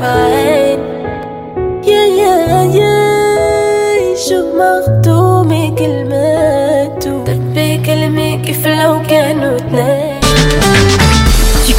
but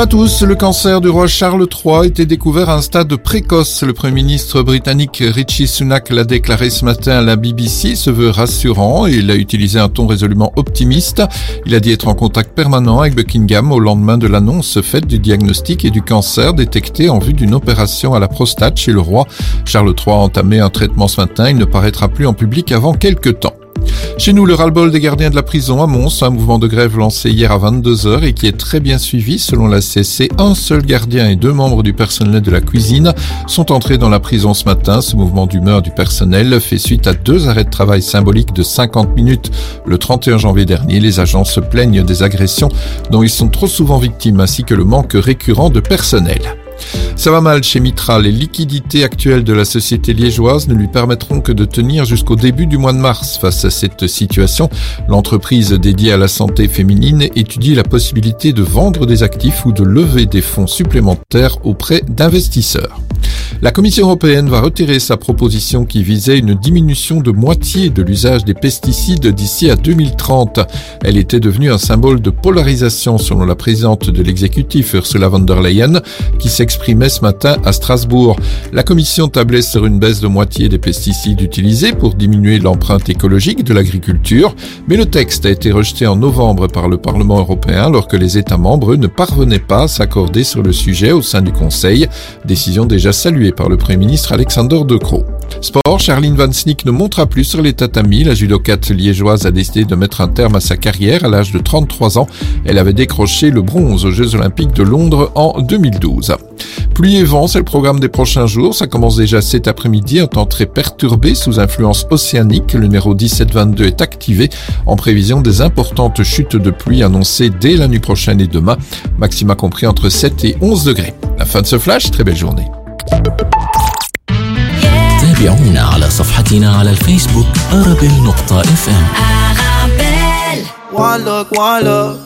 Bonjour à tous. Le cancer du roi Charles III a été découvert à un stade précoce. Le Premier ministre britannique Richie Sunak l'a déclaré ce matin à la BBC, se veut rassurant et il a utilisé un ton résolument optimiste. Il a dit être en contact permanent avec Buckingham au lendemain de l'annonce faite du diagnostic et du cancer détecté en vue d'une opération à la prostate chez le roi. Charles III a entamé un traitement ce matin. Il ne paraîtra plus en public avant quelques temps. Chez nous, le ras-le-bol des gardiens de la prison à Mons, un mouvement de grève lancé hier à 22h et qui est très bien suivi. Selon la CC, un seul gardien et deux membres du personnel de la cuisine sont entrés dans la prison ce matin. Ce mouvement d'humeur du personnel fait suite à deux arrêts de travail symboliques de 50 minutes le 31 janvier dernier. Les agents se plaignent des agressions dont ils sont trop souvent victimes ainsi que le manque récurrent de personnel. Ça va mal chez Mitra. Les liquidités actuelles de la société liégeoise ne lui permettront que de tenir jusqu'au début du mois de mars. Face à cette situation, l'entreprise dédiée à la santé féminine étudie la possibilité de vendre des actifs ou de lever des fonds supplémentaires auprès d'investisseurs. La Commission européenne va retirer sa proposition qui visait une diminution de moitié de l'usage des pesticides d'ici à 2030. Elle était devenue un symbole de polarisation selon la présidente de l'exécutif Ursula von der Leyen qui s'exprimait ce matin à Strasbourg. La Commission tablait sur une baisse de moitié des pesticides utilisés pour diminuer l'empreinte écologique de l'agriculture, mais le texte a été rejeté en novembre par le Parlement européen alors que les États membres ne parvenaient pas à s'accorder sur le sujet au sein du Conseil, décision déjà saluée par le Premier ministre Alexander De Croo. Sport, Charline Van Snick ne montera plus sur les tatamis. La judocate liégeoise a décidé de mettre un terme à sa carrière à l'âge de 33 ans. Elle avait décroché le bronze aux Jeux Olympiques de Londres en 2012. Pluie et vent, c'est le programme des prochains jours. Ça commence déjà cet après-midi, un temps très perturbé sous influence océanique. Le numéro 1722 est activé en prévision des importantes chutes de pluie annoncées dès la nuit prochaine et demain. Maxima compris entre 7 et 11 degrés. La fin de ce flash, très belle journée. تابعونا على صفحتنا على الفيسبوك أرابيل نقطة اف ام One look, one look.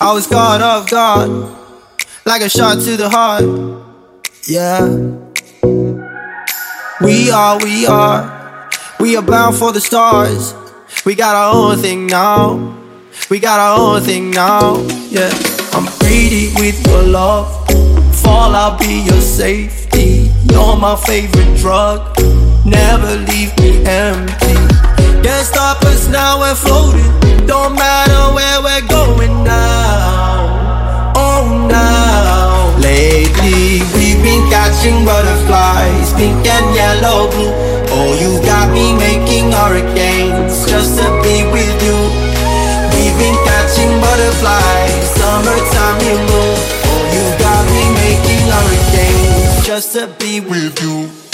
I was caught off guard, Like a shot to the heart. Yeah. We are, we are, we are bound for the stars. We got our own thing now. We got our own thing now. Yeah. I'm greedy with your love. Fall, I'll be your safety. You're my favorite drug. Never leave me empty. Can't stop us now, we're floating. Don't matter where we're going now. Now. Lately, we've been catching butterflies, pink and yellow, blue. Oh, you got me making hurricanes just to be with you. We've been catching butterflies, summertime, you know. Oh, you got me making hurricanes just to be with you.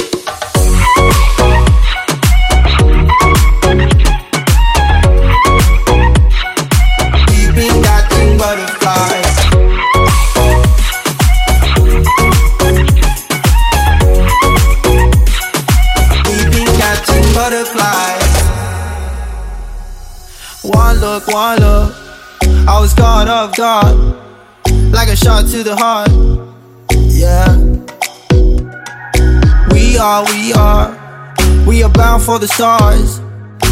One look. I was caught off guard, like a shot to the heart. Yeah. We are, we are, we are bound for the stars.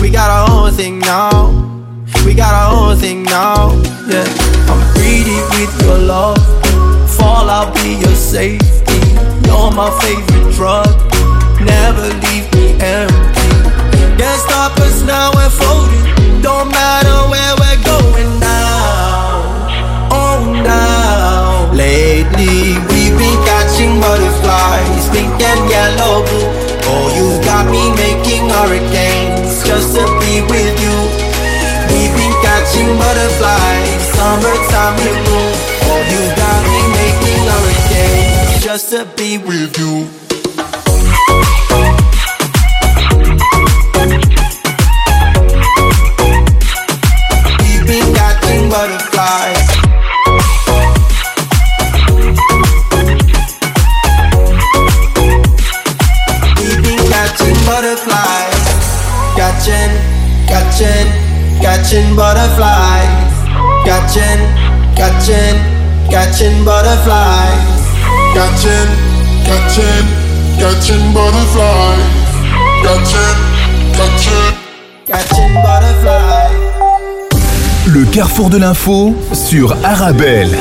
We got our own thing now. We got our own thing now. Yeah. I'm greedy with your love. Fall, I'll be your safety. You're my favorite drug. Never leave me empty. Can't stop us now, we're floating. Don't matter where we're going now, Oh, now. Lately we've been catching butterflies, pink and yellow. Oh, you got me making hurricanes just to be with you. We've been catching butterflies, summertime you. Oh, you got me making hurricanes just to be with you. Catching, catching, catching butterflies. Catching, catching, catching butterflies. Catching, catching, catching butterflies. Catching, catching. Catching butterflies. Le carrefour de l'info sur Arabelle.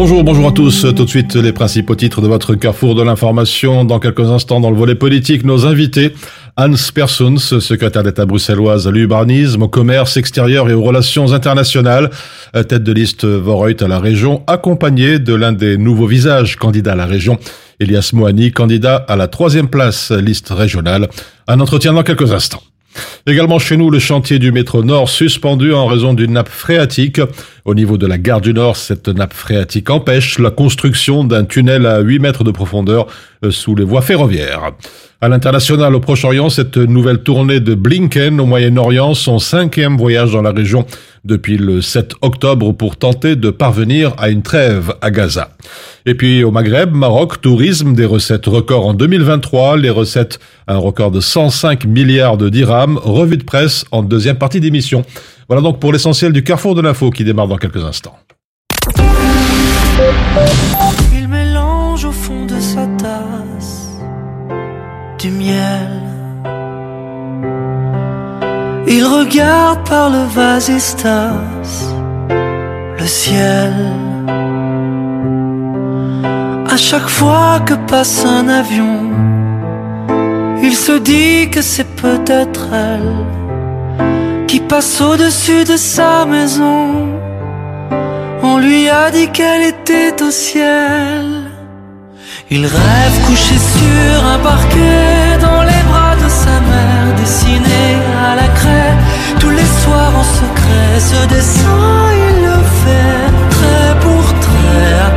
Bonjour, bonjour à tous. Tout de suite, les principaux titres de votre carrefour de l'information. Dans quelques instants, dans le volet politique, nos invités. Hans Persons, secrétaire d'État bruxelloise à l'urbanisme, au commerce extérieur et aux relations internationales. Tête de liste Voreut à la région, accompagné de l'un des nouveaux visages candidats à la région, Elias Moani, candidat à la troisième place liste régionale. Un entretien dans quelques instants. Également chez nous, le chantier du métro Nord suspendu en raison d'une nappe phréatique. Au niveau de la gare du Nord, cette nappe phréatique empêche la construction d'un tunnel à 8 mètres de profondeur euh, sous les voies ferroviaires. À l'international, au Proche-Orient, cette nouvelle tournée de Blinken au Moyen-Orient, son cinquième voyage dans la région depuis le 7 octobre pour tenter de parvenir à une trêve à Gaza. Et puis au Maghreb, Maroc, tourisme, des recettes records en 2023, les recettes, un record de 105 milliards de dirhams, revue de presse en deuxième partie d'émission. Voilà donc pour l'essentiel du carrefour de l'info qui démarre dans quelques instants. Du miel. Il regarde par le vasistas le ciel. À chaque fois que passe un avion, il se dit que c'est peut-être elle qui passe au-dessus de sa maison. On lui a dit qu'elle était au ciel. Il rêve couché sur un parquet dans les bras de sa mère, dessiné à la craie. Tous les soirs en secret, ce dessin il le fait trait pour à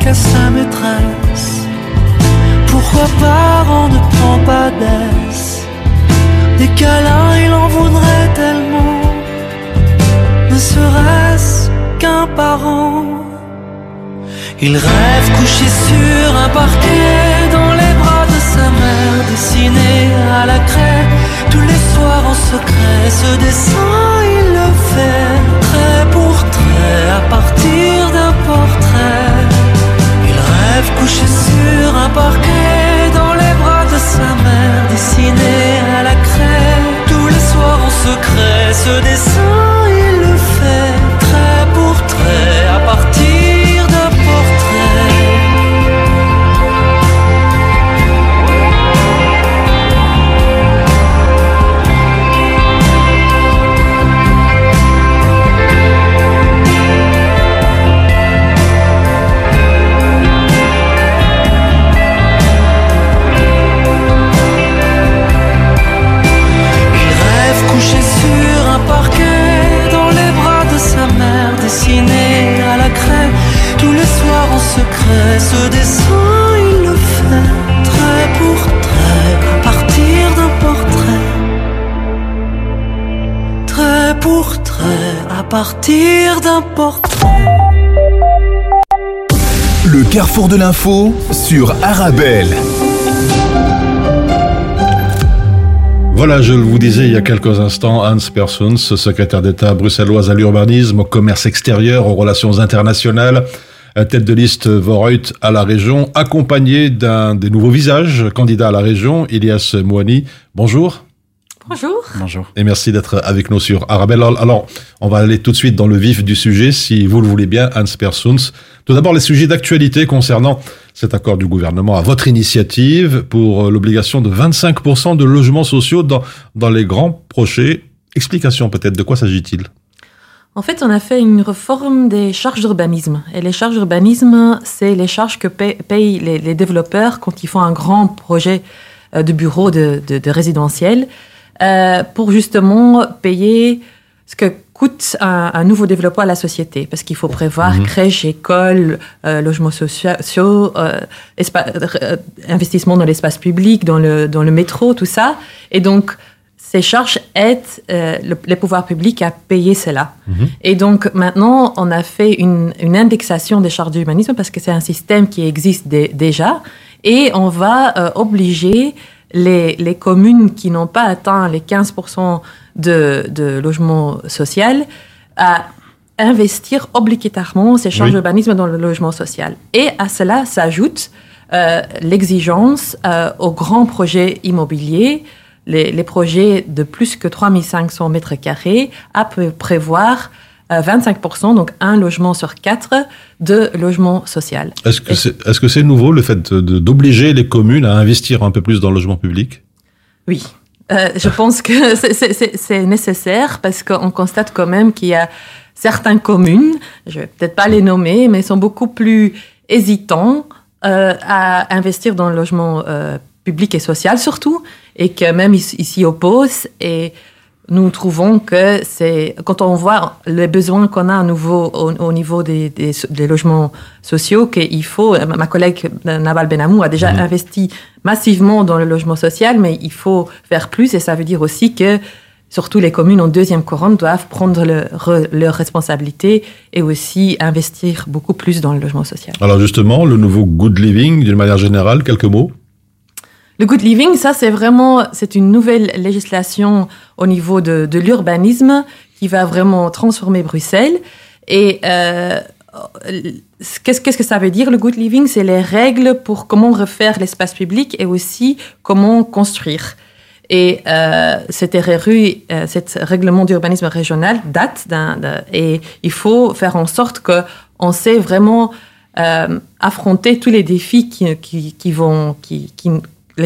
explique à sa maîtresse pourquoi parent ne prend pas d'aise. Des câlins, il en voudrait tellement, ne serait-ce qu'un parent. Il rêve couché sur un parquet dans les bras de sa mère, dessiné à la craie. Tous les soirs en secret, ce dessin il le fait trait pour trait à partir couché sur un parquet dans les bras de sa mère, dessiné à la craie. Tous les soirs en secret, ce dessin partir d'un portrait. Le carrefour de l'info sur Arabelle. Voilà, je vous disais il y a quelques instants, Hans Persons, secrétaire d'État bruxelloise à l'urbanisme, au commerce extérieur, aux relations internationales, à tête de liste Voreut à la région, accompagné d'un des nouveaux visages candidat à la région, Elias Mouani. Bonjour. Bonjour. Bonjour. Et merci d'être avec nous sur Arabelle. Alors, on va aller tout de suite dans le vif du sujet, si vous le voulez bien, Hans Persons. Tout d'abord, les sujets d'actualité concernant cet accord du gouvernement à votre initiative pour l'obligation de 25% de logements sociaux dans, dans les grands projets. Explication peut-être, de quoi s'agit-il? En fait, on a fait une réforme des charges d'urbanisme. Et les charges d'urbanisme, c'est les charges que paient, payent les, les, développeurs quand ils font un grand projet euh, de bureau de, de, de résidentiel euh, pour justement payer ce que coûte un, un, nouveau développement à la société. Parce qu'il faut prévoir mmh. crèche, école, euh, logements sociaux, euh, euh, investissement dans l'espace public, dans le, dans le métro, tout ça. Et donc, ces charges aident le, les pouvoirs publics à payer cela. Mmh. Et donc maintenant, on a fait une, une indexation des charges d'humanisme parce que c'est un système qui existe déjà. Et on va obliger les, les, communes qui n'ont pas atteint les 15% de, de logement social à investir obligatoirement ces charges oui. d'urbanisme dans le logement social. Et à cela s'ajoute euh, l'exigence euh, aux grands projets immobiliers, les, les, projets de plus que 3500 mètres carrés, à prévoir 25%, donc un logement sur quatre de logement social. Est-ce que c'est est -ce c'est nouveau le fait d'obliger les communes à investir un peu plus dans le logement public? Oui. Euh, je pense que c'est nécessaire parce qu'on constate quand même qu'il y a certaines communes, je vais peut-être pas les nommer, mais sont beaucoup plus hésitants euh, à investir dans le logement euh, public et social surtout, et que même ils s'y opposent. Et nous trouvons que c'est quand on voit les besoins qu'on a à nouveau au, au niveau des, des, des, logements sociaux qu'il faut ma collègue Naval Benamou a déjà mmh. investi massivement dans le logement social mais il faut faire plus et ça veut dire aussi que surtout les communes en deuxième couronne doivent prendre leurs leur responsabilités et aussi investir beaucoup plus dans le logement social. Alors justement, le nouveau good living d'une manière générale, quelques mots? Le good living, ça c'est vraiment c'est une nouvelle législation au niveau de, de l'urbanisme qui va vraiment transformer Bruxelles. Et euh, qu'est-ce que ça veut dire le good living? C'est les règles pour comment refaire l'espace public et aussi comment construire. Et euh, cette RRU, euh, cet règlement d'urbanisme régional date d'un et il faut faire en sorte que on sait vraiment euh, affronter tous les défis qui, qui, qui vont qui,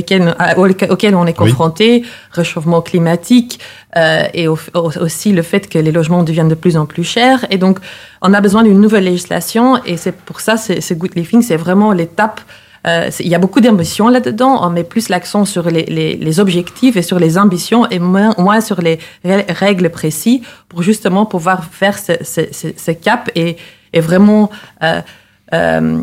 qui lesquels, auxquels on est confronté, oui. réchauffement climatique euh, et au, aussi le fait que les logements deviennent de plus en plus chers. Et donc, on a besoin d'une nouvelle législation et c'est pour ça, ce good living, c'est vraiment l'étape. Euh, il y a beaucoup d'ambitions là-dedans. On met plus l'accent sur les, les, les, objectifs et sur les ambitions et moins, moins sur les règles précises pour justement pouvoir faire ce, ce, ce, ce cap et, et vraiment euh, euh,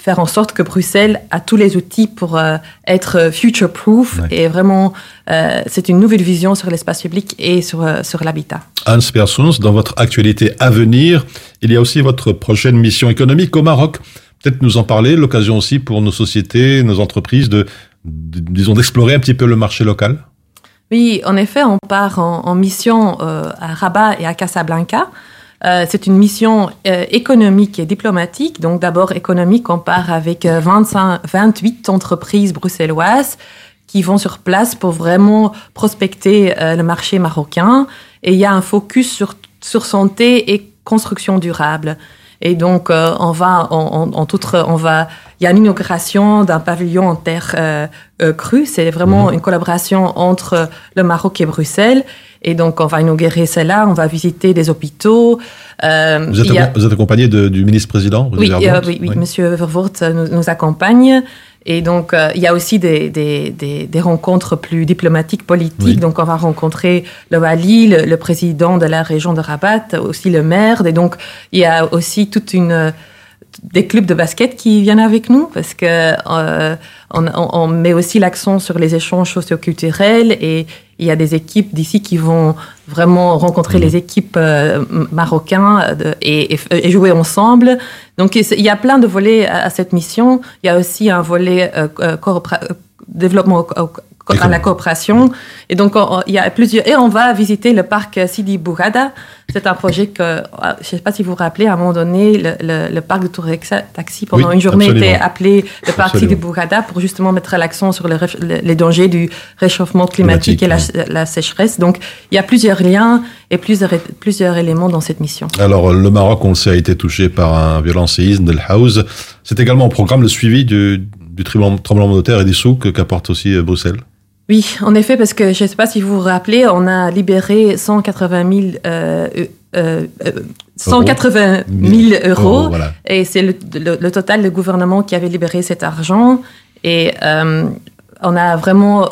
faire en sorte que Bruxelles a tous les outils pour euh, être future-proof ouais. et vraiment, euh, c'est une nouvelle vision sur l'espace public et sur, euh, sur l'habitat. Hans Persons, dans votre actualité à venir, il y a aussi votre prochaine mission économique au Maroc. Peut-être nous en parler, l'occasion aussi pour nos sociétés, nos entreprises de, de disons, d'explorer un petit peu le marché local. Oui, en effet, on part en, en mission euh, à Rabat et à Casablanca. Euh, c'est une mission euh, économique et diplomatique. Donc d'abord économique, on part avec 25, 28 entreprises bruxelloises qui vont sur place pour vraiment prospecter euh, le marché marocain. Et il y a un focus sur, sur santé et construction durable. Et donc, euh, on va, en, en toute, on va, il y a une inauguration d'un pavillon en terre euh, euh, crue. C'est vraiment mmh. une collaboration entre le Maroc et Bruxelles. Et donc, on va inaugurer cela, on va visiter des hôpitaux. Euh, vous, êtes a... vous êtes accompagné de, du ministre-président oui, euh, oui, oui, oui, Monsieur Vervoort nous, nous accompagne. Et donc, euh, il y a aussi des, des, des, des, rencontres plus diplomatiques, politiques. Oui. Donc, on va rencontrer le Wali, le, le, président de la région de Rabat, aussi le maire. Et donc, il y a aussi toute une des clubs de basket qui viennent avec nous parce que euh, on, on, met aussi l'accent sur les échanges socioculturels et il y a des équipes d'ici qui vont vraiment rencontrer mmh. les équipes euh, marocains de, et, et, et, jouer ensemble. Donc il y a plein de volets à, à, cette mission. Il y a aussi un volet euh, euh développement co- à la coopération. Et donc, on- on- il y a plusieurs. Et on va visiter le parc Sidi Bourada. C'est un projet que, euh, je ne sais pas si vous vous rappelez, à un moment donné, le, le- le parc de Tourexa Taxi, pendant Oui, une journée, absolument. était appelé le parc Sidi. Bourada pour justement mettre l'accent sur le les dangers du réchauffement climatique, Climatique, et la, la sécheresse. Donc, il y a plusieurs liens et plusieurs, plusieurs éléments dans cette mission. Alors, le Maroc, on le sait, a été touché par un violent séisme d'El Haouz. C'est également au programme le suivi du, du tremblement tremblement de terre et des souks qu'apporte aussi euh, Bruxelles. Oui, en effet, parce que je ne sais pas si vous vous rappelez, on a libéré 180 000, euh, euh, euh, 180 000 euros. Euros, voilà. Et c'est le, le- le total, le gouvernement qui avait libéré cet argent. Et euh, on a vraiment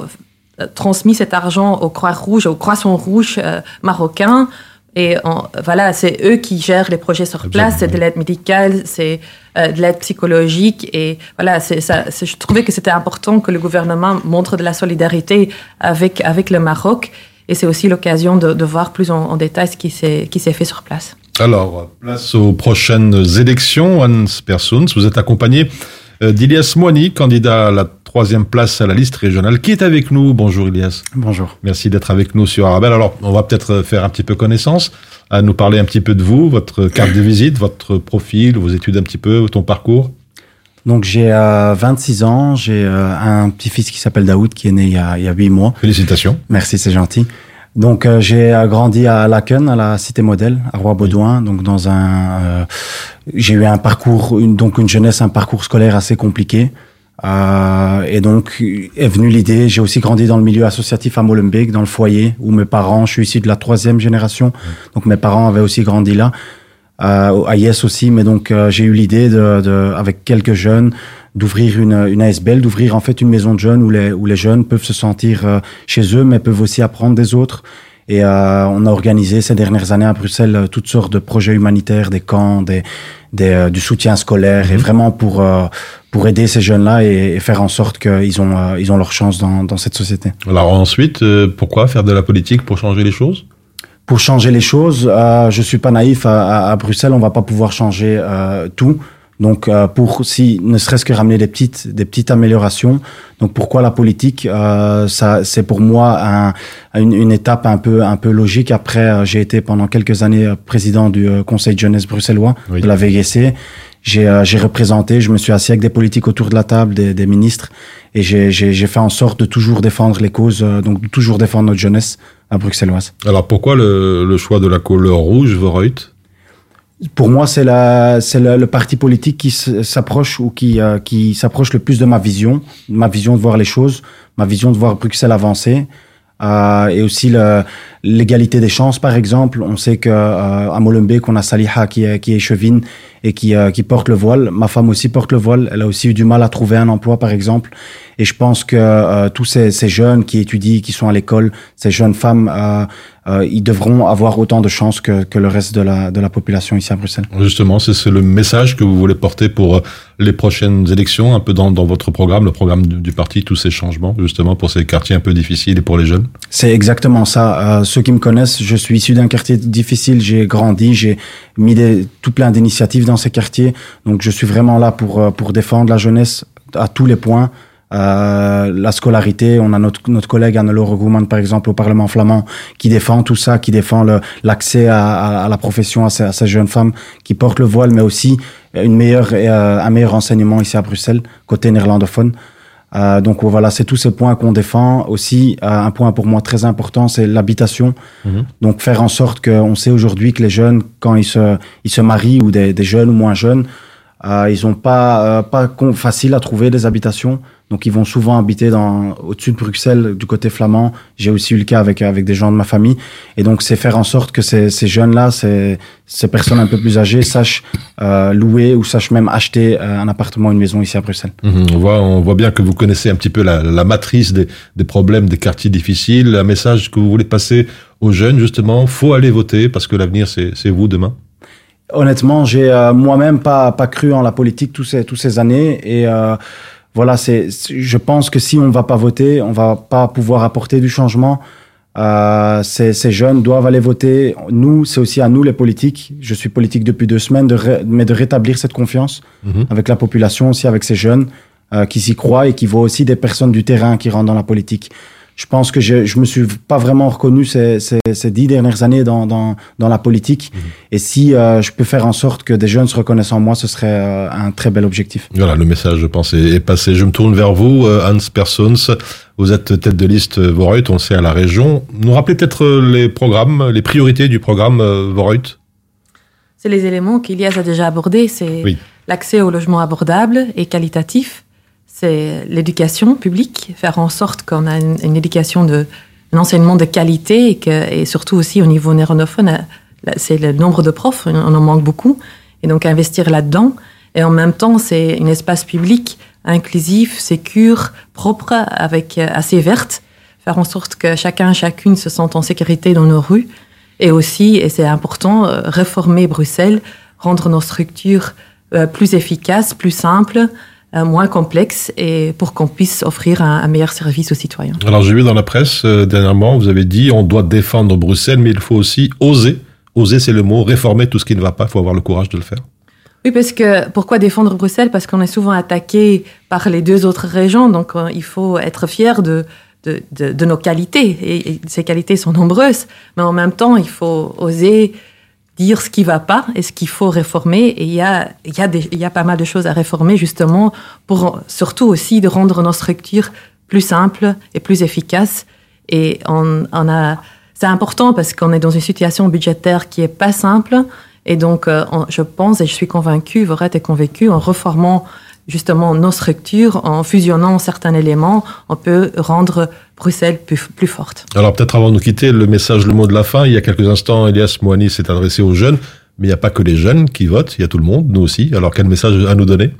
euh, transmis cet argent aux Croix-Rouges, aux Croissants Rouges euh, marocains. Et on- voilà, c'est eux qui gèrent les projets sur place. C'est de l'aide médicale, c'est euh, de l'aide psychologique. Et voilà, ça. Je trouvais que c'était important que le gouvernement montre de la solidarité avec, avec le Maroc. Et c'est aussi l'occasion de, de voir plus en, en détail ce qui s'est qui s'est fait sur place. Alors, place aux prochaines élections. Hans Persons, vous êtes accompagné euh, d'Ilias Moini, candidat à la troisième place à la liste régionale, qui est avec nous. Bonjour Ilias. Bonjour. Merci d'être avec nous sur Arabelle. Alors, on va peut-être faire un petit peu connaissance, à nous parler un petit peu de vous, votre carte de visite, votre profil, vos études un petit peu, ton parcours. Donc j'ai euh, 26 ans, j'ai euh, un petit-fils qui s'appelle Daoud qui est né il y a, il y a 8 mois. Félicitations. Merci, c'est gentil. Donc euh, j'ai euh, grandi à Laken, à la cité modèle, à Roi-Baudouin, donc dans un... euh, j'ai eu un parcours, une, donc une jeunesse, un parcours scolaire assez compliqué. Euh, et donc est venue l'idée, j'ai aussi grandi dans le milieu associatif à Molenbeek, dans le foyer, où mes parents, je suis issu de la troisième génération, donc mes parents avaient aussi grandi là. Euh, à Yes aussi, mais donc euh, j'ai eu l'idée de, de, avec quelques jeunes, d'ouvrir une, une ASBL, d'ouvrir en fait une maison de jeunes où les, où les jeunes peuvent se sentir chez eux, mais peuvent aussi apprendre des autres. Et on a organisé ces dernières années à Bruxelles toutes sortes de projets humanitaires, des camps, des, des, euh, du soutien scolaire, et vraiment pour, euh, pour aider ces jeunes-là et, et faire en sorte qu'ils ont, euh, ils ont leur chance dans, dans cette société. Alors ensuite, euh, pourquoi faire de la politique pour changer les choses? Pour changer les choses, euh, je suis pas naïf. À, à, à Bruxelles, on va pas pouvoir changer euh, tout. Donc, euh, pour si ne serait-ce que ramener des petites, des petites améliorations. Donc, pourquoi la politique euh, Ça, c'est pour moi un, une, une étape un peu, un peu logique. Après, euh, j'ai été pendant quelques années euh, président du euh, Conseil de jeunesse bruxellois Oui. de la VGC. J'ai, euh, j'ai représenté, je me suis assis avec des politiques autour de la table, des, des ministres, et j'ai, j'ai, j'ai fait en sorte de toujours défendre les causes, euh, donc de toujours défendre notre jeunesse à bruxelloise. Alors pourquoi le, le choix de la couleur rouge, Voreut? Pour moi, c'est le, le parti politique qui s'approche ou qui, euh, qui s'approche le plus de ma vision, ma vision de voir les choses, ma vision de voir Bruxelles avancer. Euh, et aussi l'égalité des chances, par exemple. On sait que euh, à Molenbeek, on a Saliha qui est, qui est chevine et qui, euh, qui porte le voile. Ma femme aussi porte le voile. Elle a aussi eu du mal à trouver un emploi, par exemple. Et je pense que tous ces, jeunes qui étudient, qui sont à l'école, ces jeunes femmes, ils devront avoir autant de chances que, le reste de la, population ici à Bruxelles. Justement, c'est le message que vous voulez porter pour les prochaines élections, un peu dans, dans votre programme, le programme du, du parti, tous ces changements, justement, pour ces quartiers un peu difficiles et pour les jeunes? C'est exactement ça. Euh, ceux qui me connaissent, je suis issu d'un quartier difficile. J'ai grandi, j'ai mis des, tout plein d'initiatives dans ces quartiers. Donc, je suis vraiment là pour euh, pour défendre la jeunesse à tous les points. Euh, la scolarité, on a notre, notre collègue Anne-Laure Gouman, par exemple, au Parlement flamand, qui défend tout ça, qui défend l'accès à, à, à la profession à ces, à ces jeunes femmes qui portent le voile, mais aussi une meilleure, euh, un meilleur enseignement ici à Bruxelles, côté néerlandophone. Euh, donc voilà, c'est tous ces points qu'on défend. Aussi, euh, un point pour moi très important, c'est l'habitation. Mhm. Donc faire en sorte qu'on sait aujourd'hui que les jeunes, quand ils se, ils se marient, ou des, des jeunes ou moins jeunes, euh, ils ont pas, euh, pas facile à trouver des habitations. Donc ils vont souvent habiter dans, au-dessus de Bruxelles, du côté flamand. J'ai aussi eu le cas avec, avec des gens de ma famille. Et donc c'est faire en sorte que ces, ces jeunes-là, ces, ces personnes un peu plus âgées, sachent euh, louer ou sachent même acheter euh, un appartement, une maison ici à Bruxelles. Mhm, on, voit, on voit bien que vous connaissez un petit peu la, la matrice des, des problèmes des quartiers difficiles, un message que vous voulez passer aux jeunes, justement, faut aller voter parce que l'avenir, c'est c'est vous demain. Honnêtement, j'ai euh, moi-même pas pas cru en la politique tous ces tous ces années et euh, voilà, c'est je pense que si on va pas voter, on va pas pouvoir apporter du changement. Euh, ces, ces jeunes doivent aller voter. Nous, c'est aussi à nous les politiques. Je suis politique depuis deux semaines, de ré- mais de rétablir cette confiance Mhm. avec la population aussi, avec ces jeunes. euh, qui s'y croient et qui voient aussi des personnes du terrain qui rentrent dans la politique. Je pense que je, je me suis pas vraiment reconnu ces, ces, ces dix dernières années dans, dans, dans la politique. Et si euh, je peux faire en sorte que des jeunes se reconnaissent en moi, ce serait euh, un très bel objectif. Voilà, le message, je pense, est, passé. Je me tourne vers vous, euh, Hans Persons. Vous êtes tête de liste euh, Voreut, on le sait, à la région. Nous rappelez peut-être euh, les programmes, les priorités du programme Voreut? C'est les éléments qu'Ilias a déjà abordés. C'est Oui. l'accès au logement abordable et qualitatif. C'est l'éducation publique, faire en sorte qu'on a une, éducation de, un enseignement de qualité et, que, et surtout aussi au niveau néerlandophone, euh, c'est le nombre de profs, on en manque beaucoup. Et donc investir là-dedans. Et en même temps, c'est un espace public inclusif, sécure, propre, avec euh, assez verte. Faire en sorte que chacun, chacune se sente en sécurité dans nos rues. Et aussi, et c'est important, euh, réformer Bruxelles, rendre nos structures plus efficaces, plus simples, moins complexes, et pour qu'on puisse offrir un, un meilleur service aux citoyens. Alors j'ai vu dans la presse euh, dernièrement, vous avez dit on doit défendre Bruxelles, mais il faut aussi oser. Oser, c'est le mot. Réformer tout ce qui ne va pas. Il faut avoir le courage de le faire. Oui, parce que pourquoi défendre Bruxelles? Parce qu'on est souvent attaqué par les deux autres régions, donc euh, il faut être fier de, de, de, de nos qualités. Et, et ces qualités sont nombreuses, mais en même temps, il faut oser dire ce qui va pas et ce qu'il faut réformer. Et il y a, y, a y a pas mal de choses à réformer, justement, pour surtout aussi de rendre nos structures plus simples et plus efficaces. Et on, on a, c'est important parce qu'on est dans une situation budgétaire qui est pas simple. Et donc, euh, je pense et je suis convaincue, Vorette est convaincue, en reformant justement nos structures, en fusionnant certains éléments, on peut rendre Bruxelles plus, plus forte. Alors peut-être avant de nous quitter, le message, le mot de la fin. Il y a quelques instants, Elias Moani s'est adressé aux jeunes, mais il n'y a pas que les jeunes qui votent, il y a tout le monde, nous aussi. Alors quel message à nous donner?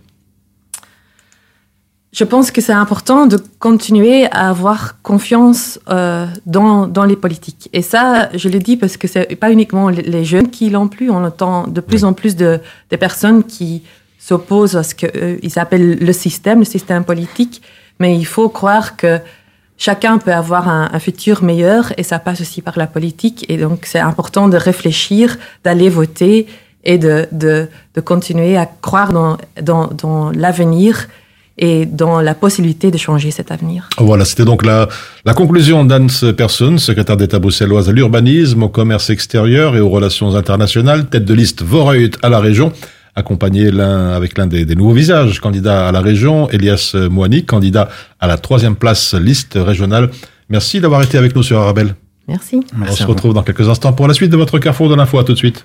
Je pense que c'est important de continuer à avoir confiance euh, dans, dans les politiques. Et ça, je le dis parce que c'est pas uniquement les- les jeunes qui l'ont plus. On entend de plus en plus de, de personnes qui s'opposent à ce qu'ils appellent le système, le système politique. Mais il faut croire que chacun peut avoir un, futur meilleur et ça passe aussi par la politique. Et donc, c'est important de réfléchir, d'aller voter et de, de, continuer à croire dans, dans, l'avenir et dans la possibilité de changer cet avenir. Voilà, c'était donc la, la conclusion d'Hans Persson, secrétaire d'État bruxelloise à l'urbanisme, au commerce extérieur et aux relations internationales, tête de liste Voreut à la région, accompagné l'un avec l'un des, des nouveaux visages, candidat à la région, Elias Moani, candidat à la troisième place liste régionale. Merci d'avoir été avec nous sur Arabelle. Merci. On se retrouve dans quelques instants pour la suite de votre Carrefour de l'info. À tout de suite.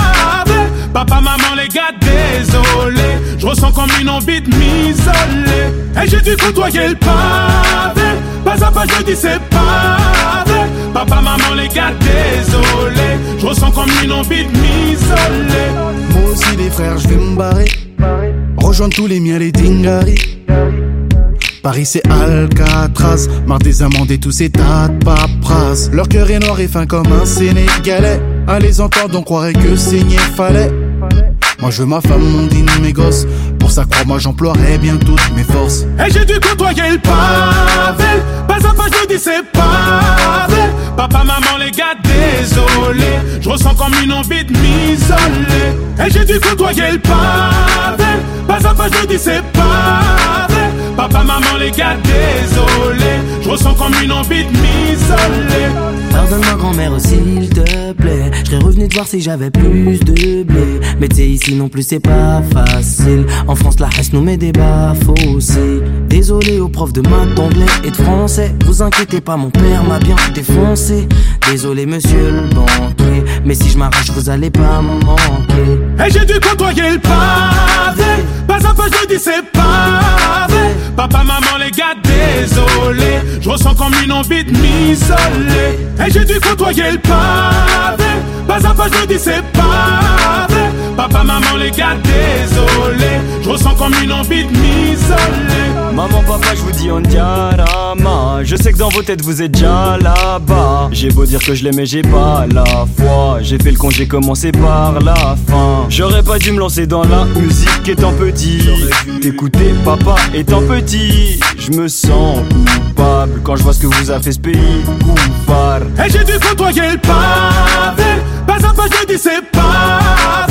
Papa, maman, les gars, désolé. Je ressens comme une envie de m'isoler. Et j'ai dû côtoyer le pavé. Pas à pas, je dis c'est pavé. Papa, maman, les gars, désolé. Je ressens comme une envie de m'isoler. Moi aussi les frères, je vais me barrer. Tous les miens, les dingaris. Paris c'est Alcatraz, marre des et tous ces tas de paperasse. Leur cœur est noir et fin comme un Sénégalais. À les entendre, on croirait que saigner fallait. Moi je veux ma femme, mon dîner, mes gosses. Pour ça, crois-moi, j'emploierai bien toutes mes forces. Et j'ai dû côtoyer le pavé. Pas à pas, je dis c'est pavé. Papa, maman, les gars, désolé. Je ressens comme une envie de m'isoler. Et j'ai dû côtoyer le pavé. Pas à pas, je dis c'est pavé. Papa, maman, les gars, désolé. Je ressens comme une envie de m'isoler. Pardonne-moi grand-mère s'il te plaît Je revenu te voir si j'avais plus de blé Mais tu sais ici non plus c'est pas facile En France la haine nous met des bas aussi Désolé aux profs de maths, d'anglais et de français Vous inquiétez pas mon père m'a bien défoncé Désolé monsieur le banquier Mais si je m'arrache vous allez pas me manquer Et j'ai dû côtoyer le pavé. Pas à pas, je dis c'est pavé. Papa, maman, les gars, désolé. Je ressens comme une envie de m'isoler. Et j'ai dû côtoyer le pavé. Pas à pas, je me dis c'est pas. Papa, maman, les gars, désolé. Je ressens comme une envie de m'isoler. Maman, papa, je vous dis on diarama. Je sais que dans vos têtes vous êtes déjà là-bas. J'ai beau dire que je l'aimais, j'ai pas la foi. J'ai fait le con, j'ai commencé par la fin. J'aurais pas dû me lancer dans la musique étant petit. T'écouter papa étant petit. Je me sens coupable quand je vois ce que vous a fait ce pays coupable. Et j'ai dû côtoyer le pavé. Pas à pas, je dis c'est pas.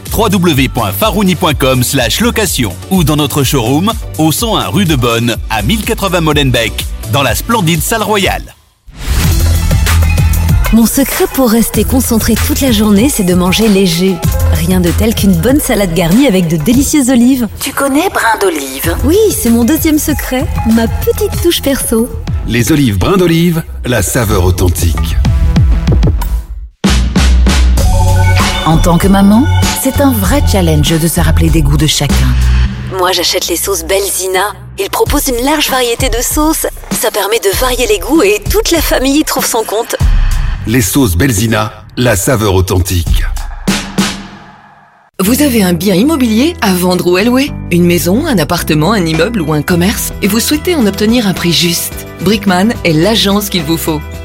www.farouni.com location ou dans notre showroom au 101 rue de Bonne à 1080 Molenbeek dans la splendide salle royale. Mon secret pour rester concentré toute la journée, c'est de manger léger. Rien de tel qu'une bonne salade garnie avec de délicieuses olives. Tu connais brin d'olive? Oui, c'est mon deuxième secret, ma petite touche perso. Les olives brin d'olive, la saveur authentique. En tant que maman, c'est un vrai challenge de se rappeler des goûts de chacun. Moi, j'achète les sauces Belzina. Ils proposent une large variété de sauces. Ça permet de varier les goûts et toute la famille y trouve son compte. Les sauces Belzina, la saveur authentique. Vous avez un bien immobilier à vendre ou à louer? Une maison, un appartement, un immeuble ou un commerce? Et vous souhaitez en obtenir un prix juste? Brickman est l'agence qu'il vous faut.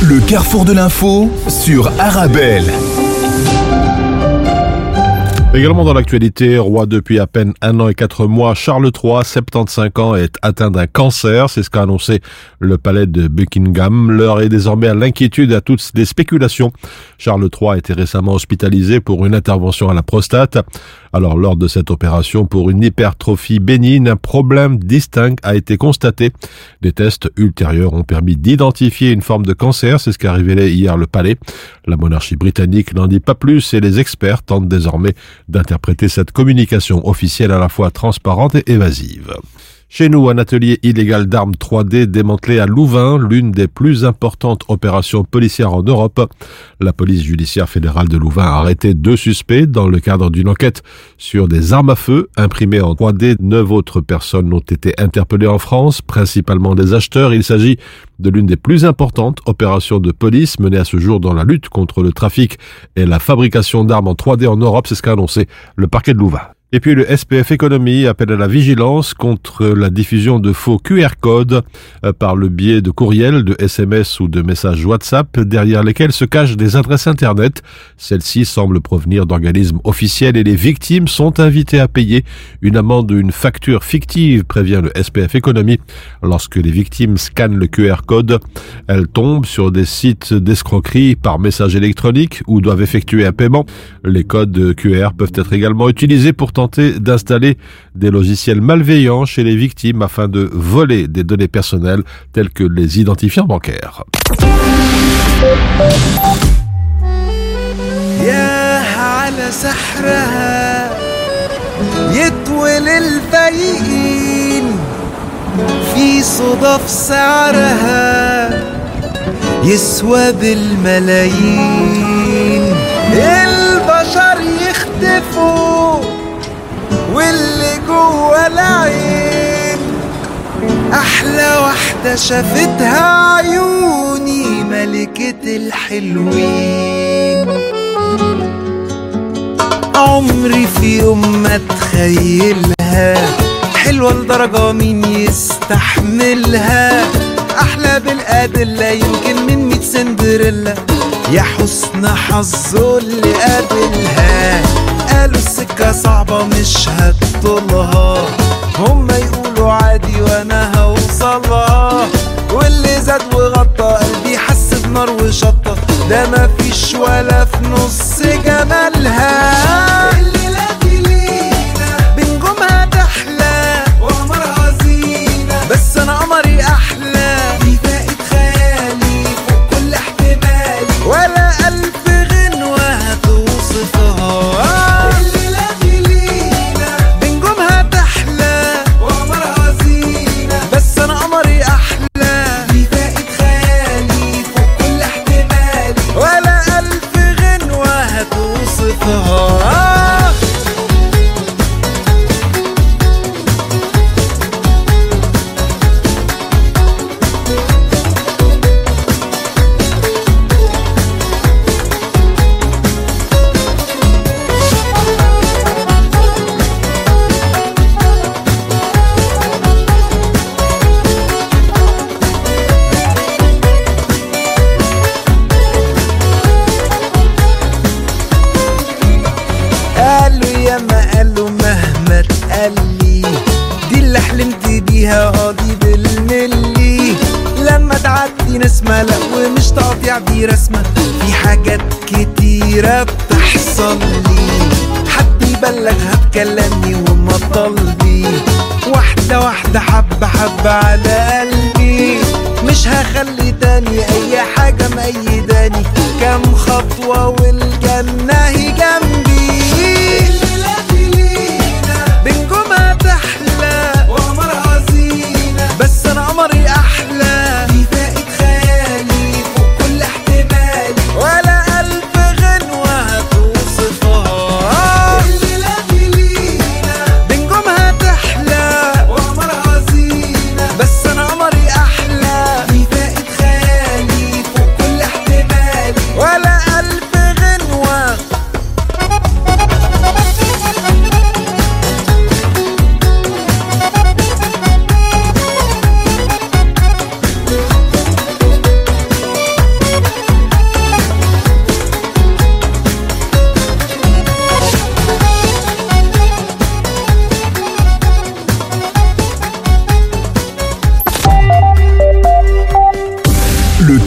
Le carrefour de l'info sur Arabelle. Également dans l'actualité, roi depuis à peine un an et quatre mois, Charles III, 75 ans, est atteint d'un cancer. C'est ce qu'a annoncé le palais de Buckingham. L'heure est désormais à l'inquiétude et à toutes les spéculations. Charles III a été récemment hospitalisé pour une intervention à la prostate. Alors, lors de cette opération pour une hypertrophie bénigne, un problème distinct a été constaté. Des tests ultérieurs ont permis d'identifier une forme de cancer. C'est ce qu'a révélé hier le palais. La monarchie britannique n'en dit pas plus et les experts tentent désormais d'interpréter cette communication officielle à la fois transparente et évasive. Chez nous, un atelier illégal d'armes 3D démantelé à Louvain, l'une des plus importantes opérations policières en Europe. La police judiciaire fédérale de Louvain a arrêté deux suspects dans le cadre d'une enquête sur des armes à feu imprimées en 3D. Neuf autres personnes ont été interpellées en France, principalement des acheteurs. Il s'agit de l'une des plus importantes opérations de police menées à ce jour dans la lutte contre le trafic et la fabrication d'armes en 3D en Europe. C'est ce qu'a annoncé le parquet de Louvain. Et puis le SPF Économie appelle à la vigilance contre la diffusion de faux QR codes euh, par le biais de courriels, de SMS ou de messages WhatsApp derrière lesquels se cachent des adresses Internet. Celles-ci semblent provenir d'organismes officiels et les victimes sont invitées à payer une amende ou une facture fictive, prévient le SPF Économie. Lorsque les victimes scannent le QR code, elles tombent sur des sites d'escroquerie par message électronique ou doivent effectuer un paiement. Les codes QR peuvent être également utilisés pour tenter d'installer des logiciels malveillants chez les victimes afin de voler des données personnelles telles que les identifiants bancaires. يا على سحرها يطول الفايقين في صدف سعرها يسوى بالملايين واللي جوا العين أحلى واحدة شافتها عيوني ملكة الحلوين. عمري في يوم ما اتخيلها حلوة لدرجة مين يستحملها. أحلى بالأدلة يمكن من ميت سندريلا. يا حسن حظه اللي قابلها. قالوا السكة صعبة مش هتطولها هما يقولوا عادي وأنا هوصلها. واللي زاد وغطى قلبي حس بنار وشطة ده مفيش ولا في نص جمالها. يبلغها بكلامي ومطالبي واحدة واحدة حبة حبة على قلبي. مش هخلي تاني أي حاجة مأيداني كام خطوة والجنة هي جنبي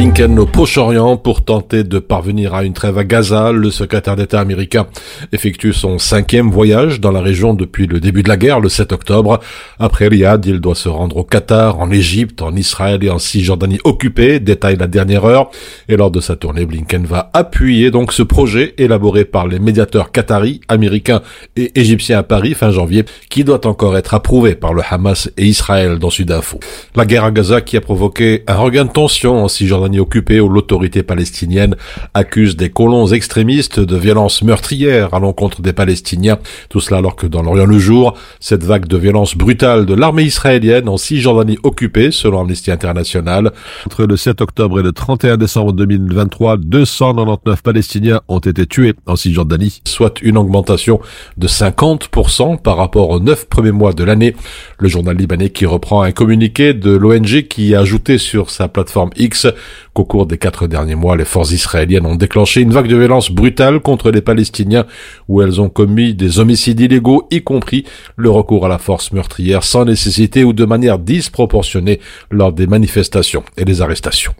Blinken au Proche-Orient pour tenter de parvenir à une trêve à Gaza. Le secrétaire d'État américain effectue son cinquième voyage dans la région depuis le début de la guerre, le 7 octobre. Après Riyad, il doit se rendre au Qatar, en Égypte, en Israël et en Cisjordanie occupée, détaille la dernière heure. Et lors de sa tournée, Blinken va appuyer donc ce projet élaboré par les médiateurs qataris, américains et égyptiens à Paris fin janvier, qui doit encore être approuvé par le Hamas et Israël dans Sudinfo. La guerre à Gaza qui a provoqué un regain de tension en Cisjordanie occupée où l'autorité palestinienne accuse des colons extrémistes de violences meurtrières à l'encontre des Palestiniens. Tout cela alors que dans l'Orient le jour, cette vague de violence brutale de l'armée israélienne en Cisjordanie occupée, selon Amnesty International, entre le 7 octobre et le 31 décembre 2023, 299 Palestiniens ont été tués en Cisjordanie, soit une augmentation de 50% par rapport aux neuf premiers mois de l'année. Le journal libanais qui reprend un communiqué de l'ONG qui a ajouté sur sa plateforme X qu'au cours des quatre derniers mois, les forces israéliennes ont déclenché une vague de violence brutale contre les Palestiniens où elles ont commis des homicides illégaux, y compris le recours à la force meurtrière sans nécessité ou de manière disproportionnée lors des manifestations et des arrestations.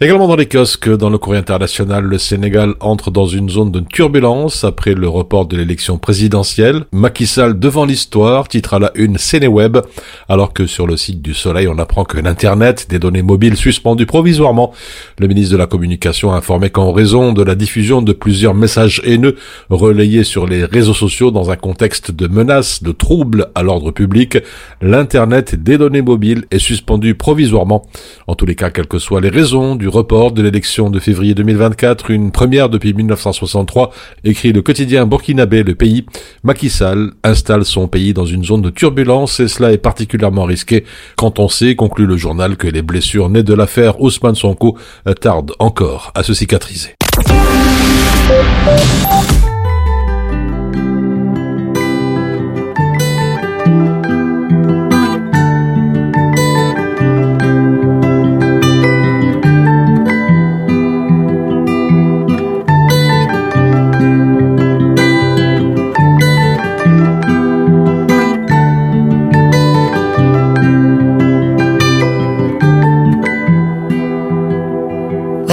Également dans les kiosques, dans le courrier international, le Sénégal entre dans une zone de turbulence après le report de l'élection présidentielle. Macky Sall devant l'histoire, titre à la une Sénéweb, alors que sur le site du Soleil, on apprend que l'Internet, des données mobiles suspendues provisoirement, le ministre de la Communication a informé qu'en raison de la diffusion de plusieurs messages haineux relayés sur les réseaux sociaux dans un contexte de menaces, de troubles à l'ordre public, l'Internet des données mobiles est suspendu provisoirement. En tous les cas, quelles que soient les raisons du du report de l'élection de février 2024, une première depuis 1963, écrit le quotidien burkinabé Le Pays. Macky Sall installe son pays dans une zone de turbulence et cela est particulièrement risqué quand on sait, conclut le journal, que les blessures nées de l'affaire Ousmane Sonko tardent encore à se cicatriser.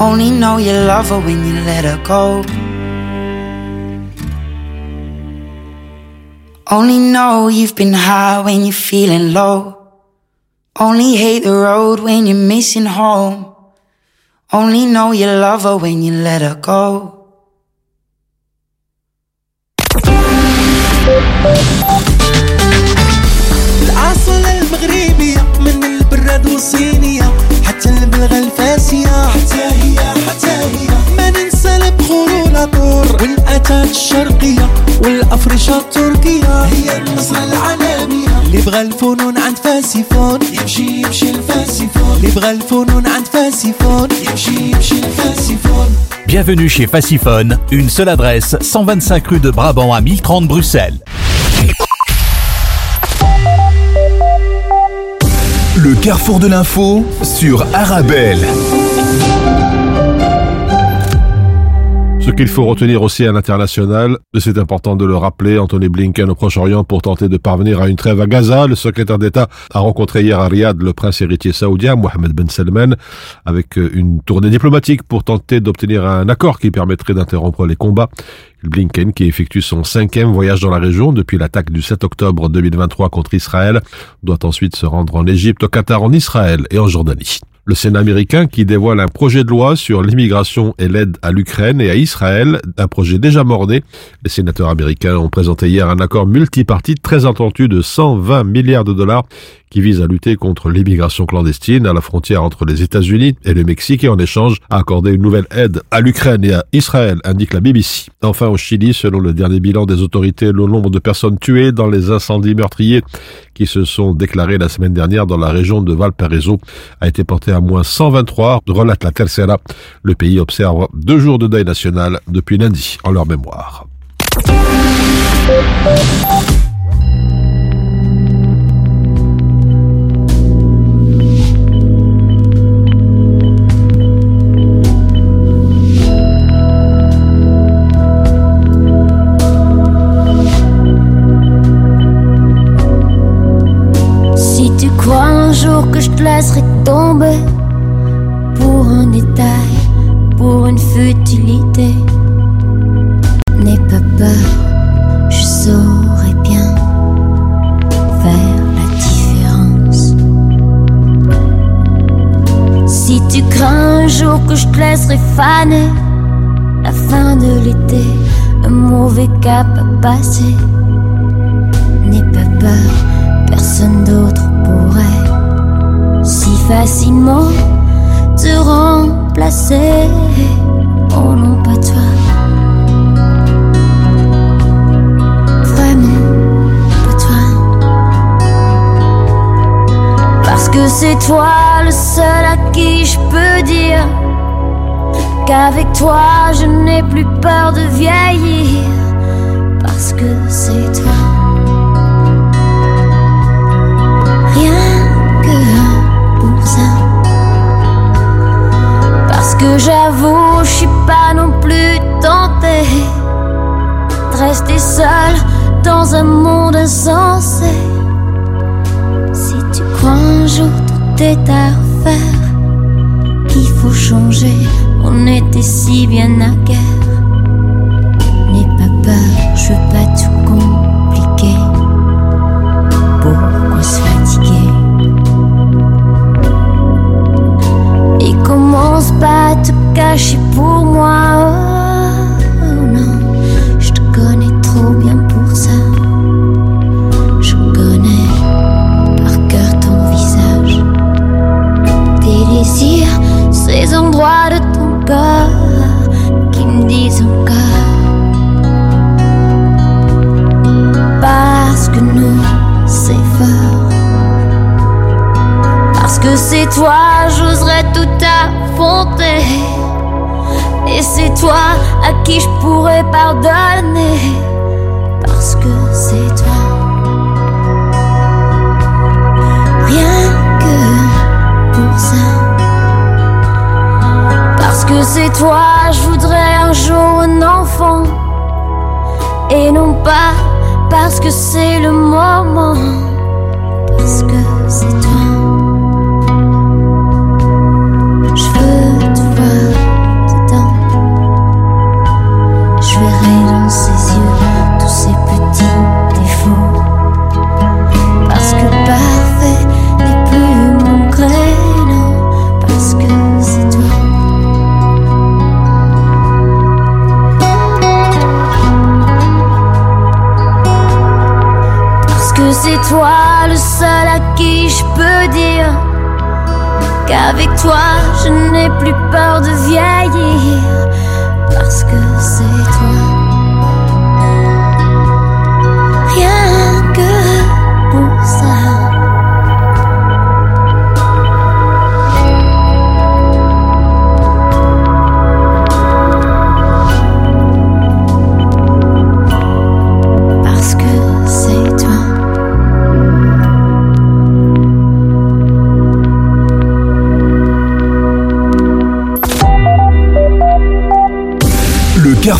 Only know you love her when you let her go. Only know you've been high when you're feeling low. Only hate the road when you're missing home. Only know you love her when you let her go. العسل المغربية من البراد والصينية حتى البلغة والعطور والأتات الشرقية والأفرشة التركية هي النصرة العالمية اللي بغى الفنون عند فاسيفون يمشي يمشي الفاسيفون اللي بغى الفنون عند فاسيفون يمشي يمشي الفاسيفون Bienvenue chez Faciphone, une seule adresse, 125 rue de Brabant à 1030 Bruxelles. Le carrefour de l'info sur Arabelle. Ce qu'il faut retenir aussi à l'international, c'est important de le rappeler, Anthony Blinken au Proche-Orient pour tenter de parvenir à une trêve à Gaza. Le secrétaire d'État a rencontré hier à Riyad le prince héritier saoudien Mohamed Ben Salman avec une tournée diplomatique pour tenter d'obtenir un accord qui permettrait d'interrompre les combats. Blinken, qui effectue son cinquième voyage dans la région depuis l'attaque du 7 octobre 2023 contre Israël, doit ensuite se rendre en Égypte, au Qatar, en Israël et en Jordanie le Sénat américain qui dévoile un projet de loi sur l'immigration et l'aide à l'Ukraine et à Israël, un projet déjà mordé. Les sénateurs américains ont présenté hier un accord multipartite très attendu de 120 milliards de dollars qui vise à lutter contre l'immigration clandestine à la frontière entre les États-Unis et le Mexique et en échange à accorder une nouvelle aide à l'Ukraine et à Israël, indique la BBC. Enfin, au Chili, selon le dernier bilan des autorités, le nombre de personnes tuées dans les incendies meurtriers qui se sont déclarés la semaine dernière dans la région de Valparaiso a été porté à moins 123, relate la Tercera. Le pays observe deux jours de deuil national depuis lundi en leur mémoire. Que je te laisserai tomber pour un détail, pour une futilité. N'aie pas peur, je saurai bien faire la différence. Si tu crains un jour que je te laisserai faner, la fin de l'été, un mauvais cap à passer. N'aie pas peur, personne d'autre si facilement te remplacer. Oh non, pas toi. Vraiment, pas toi. Parce que c'est toi le seul à qui je peux dire qu'avec toi je n'ai plus peur de vieillir. Parce que c'est toi. Que j'avoue, je suis pas non plus tentée de rester seule dans un monde insensé. Si tu crois un jour tout est à refaire, qu'il faut changer, on était si bien à guerre. Te cacher pour moi. Oh, non, je te connais trop bien pour ça. Je connais par cœur ton visage, tes désirs, ces endroits de ton corps qui me disent encore. Parce que nous, c'est fort. Parce que c'est toi, Et c'est toi à qui je pourrais pardonner. Parce que c'est toi. Rien que pour ça. Parce que c'est toi, je voudrais un jour un enfant. Et non pas parce que c'est le moment. Toi le seul à qui je peux dire qu'avec toi je n'ai plus peur de vieillir parce que c'est toi.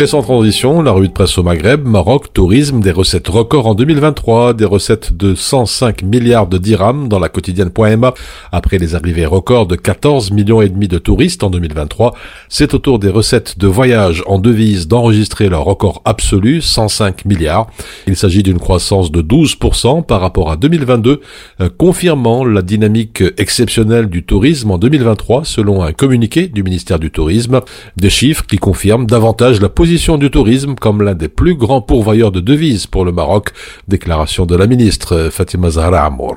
Et sans transition, la revue de presse au Maghreb, Maroc, tourisme, des recettes records en 2023, des recettes de 105 milliards de dirhams dans la quotidienne.ma. Après les arrivées records de 14 millions et demi de touristes en 2023, c'est au tour des recettes de voyage en devises d'enregistrer leur record absolu, 105 milliards. Il s'agit d'une croissance de 12% par rapport à 2022, euh, confirmant la dynamique exceptionnelle du tourisme en 2023 selon un communiqué du ministère du Tourisme. Des chiffres qui confirment davantage la position du tourisme comme l'un des plus grands pourvoyeurs de devises pour le Maroc. Déclaration de la ministre Fatima Zahra Amour.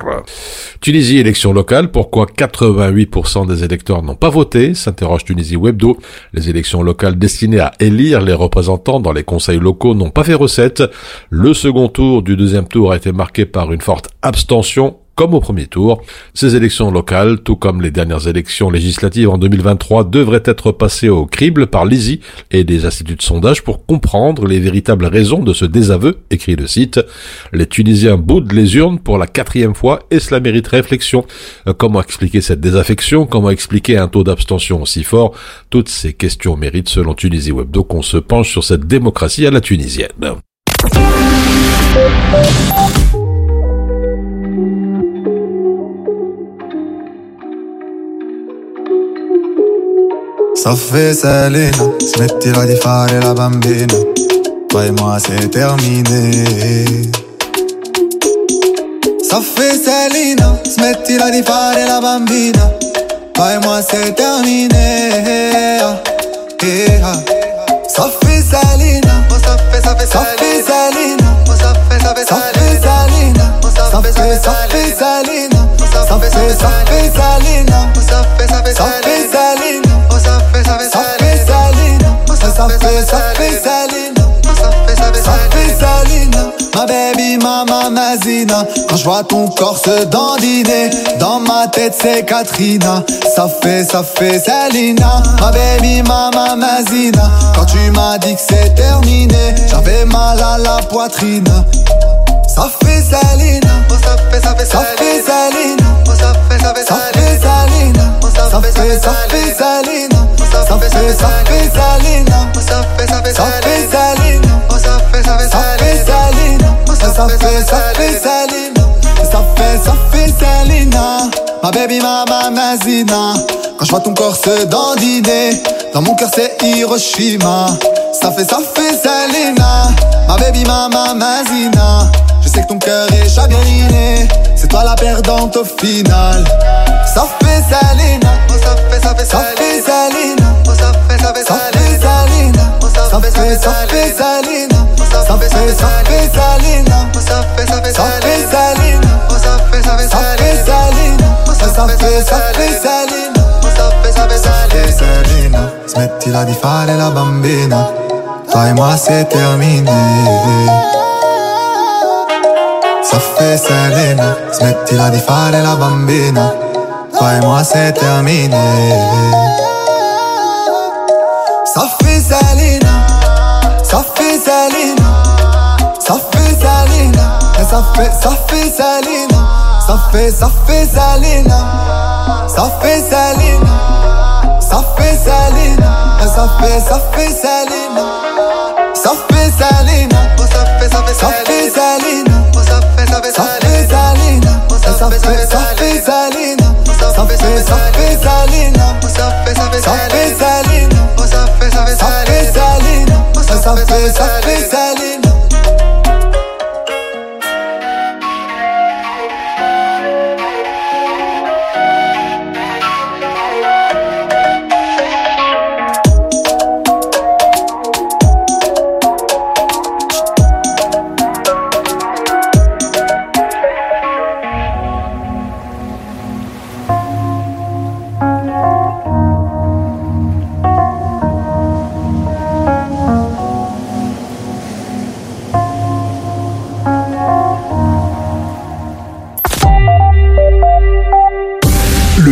Tunisie, élection locale. Pourquoi 88% des électeurs n'ont pas voté s'interroge Tunisie Webdo. Les élections locales destinées à élire les représentants dans les conseils locaux n'ont pas fait recette. Le second tour du deuxième tour a été marqué par une forte abstention comme au premier tour. Ces élections locales, tout comme les dernières élections législatives en 2023, devraient être passées au crible par l'ISI et des instituts de sondage pour comprendre les véritables raisons de ce désaveu, écrit le site. Les Tunisiens boudent les urnes pour la quatrième fois et cela mérite réflexion. Comment expliquer cette désaffection? Comment expliquer un taux d'abstention aussi fort? Toutes ces questions méritent, selon Tunisie Webdo, qu'on se penche sur cette démocratie à la tunisienne. S'offesa Elena, smettila di fare la bambina. poi ma se termine. S'offesa Elena, smettila di fare la bambina. Vai ma se termine. S'offesa Elena, s'offesa Elena. Mazina. Quand je vois ton corps se dandiner, dans ma tête c'est Katrina. Ça fait, ça fait Salina. Ma baby, mama, mazina. Quand tu m'as dit que c'est terminé, j'avais mal à la poitrine. Ça fait Salina. Ça fait, ça fait, ça fait Salina. Ça fait, ça fait, ça fait Salina. Ça fait, ça fait Salina. Ça fait, ça fait Salina. Ça fait, ça fait Salina. Ça fait, ça fait Salina. Ça fait, ça fait Salina. Ça fait, ça fait Salina. Ma baby, mama, mazina. Quand je vois ton corps se dandiner, dans mon cœur c'est Hiroshima. Ça fait, ça fait Salina. Ma baby, mama, mazina. Je sais que ton cœur est chagriné. C'est toi la perdante au final. Ça fait Salina. Ça fait, ça fait Salina. Ça fait, ça fait Salina. Ça fait, ça fait Salina. safe, safe, safe salina. Safe, safe, safe salina. Oh, safe, safe, safe salina. Safe, safe, salina. Safe, safe, safe salina. Smettila di fare la bambina. Fai ma se te amini. Saffè Selena, smettila di fare la bambina Fai ma se te amine Saffè Selena صفي زعلينا صفي زعلينا صفي صفي زعلينا صفي صفي زعلينا صفي زعلينا صفي زعلينا صفي صفي زعلينا صفي زعلينا صفي صفي زعلينا صفي زعلينا صفي صفي زعلينا صفي صفي زعلينا صفي صفي زعلينا ça fait, ça fait.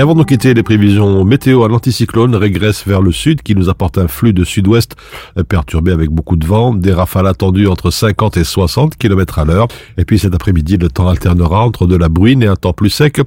Et avant de quitter, les prévisions météo à l'anticyclone régressent vers le sud qui nous apporte un flux de sud-ouest perturbé avec beaucoup de vent, des rafales attendues entre 50 et 60 km à l'heure. Et puis cet après-midi, le temps alternera entre de la bruine et un temps plus sec.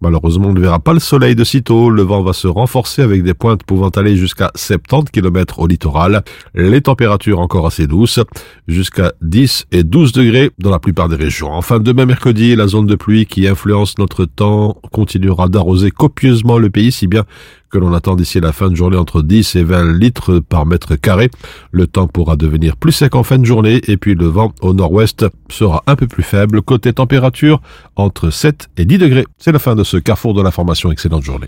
Malheureusement, on ne verra pas le soleil de sitôt. Le vent va se renforcer avec des pointes pouvant aller jusqu'à 70 km au littoral. Les températures encore assez douces, jusqu'à 10 et 12 degrés dans la plupart des régions. Enfin, demain mercredi, la zone de pluie qui influence notre temps continuera d'arroser copieusement le pays, si bien que l'on attend d'ici la fin de journée entre 10 et 20 litres par mètre carré. Le temps pourra devenir plus sec en fin de journée et puis le vent au nord-ouest sera un peu plus faible. Côté température, entre 7 et 10 degrés. C'est la fin de ce carrefour de l'information. Excellente journée.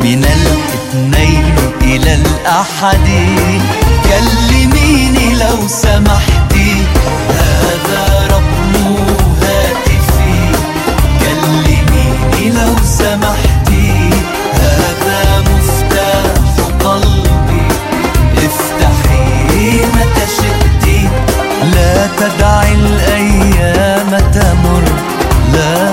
من الاثنين إلى الأحد. كلميني لو سمحتي هذا رقم هاتفي. كلميني لو سمحتي هذا مفتاح قلبي. افتحي متى شئتي لا تدعي الأيام تمر. لا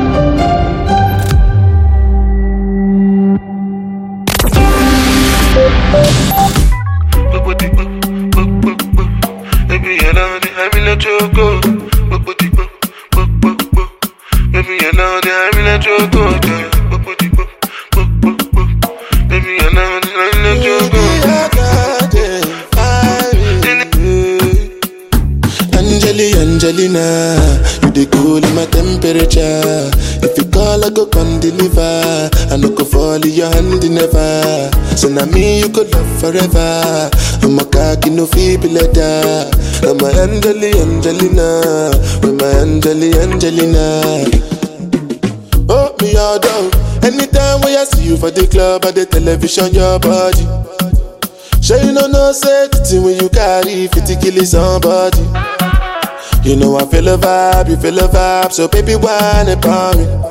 And I me you could love forever. I'm a cocky no feeble. I'm a Angeli Angelina. with my Angeli Angelina. Oh, me all down. Anytime when I see you for the club or the television, your body. Sure you know no safety when you carry 50 kill somebody. You know I feel a vibe, you feel a vibe, so baby why not me?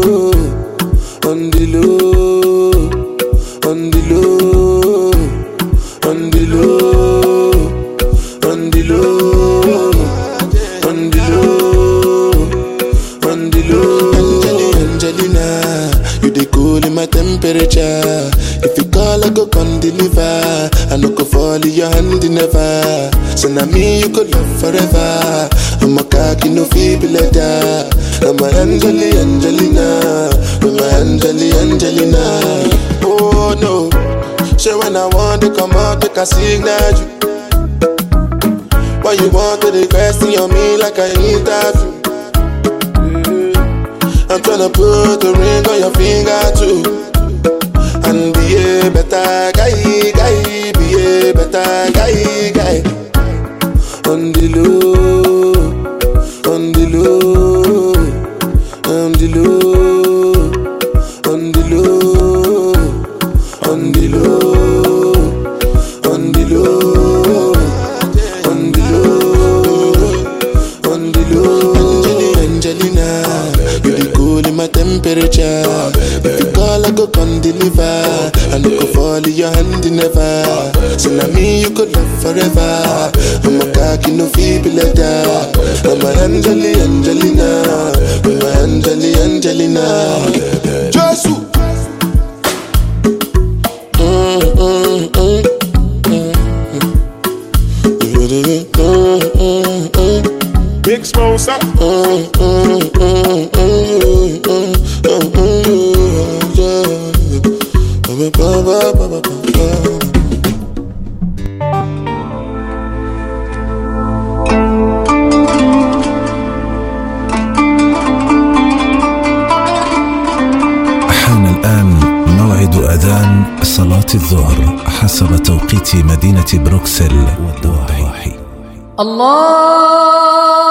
a signal الظهر حسب توقيت مدينة بروكسل والدواحي. الله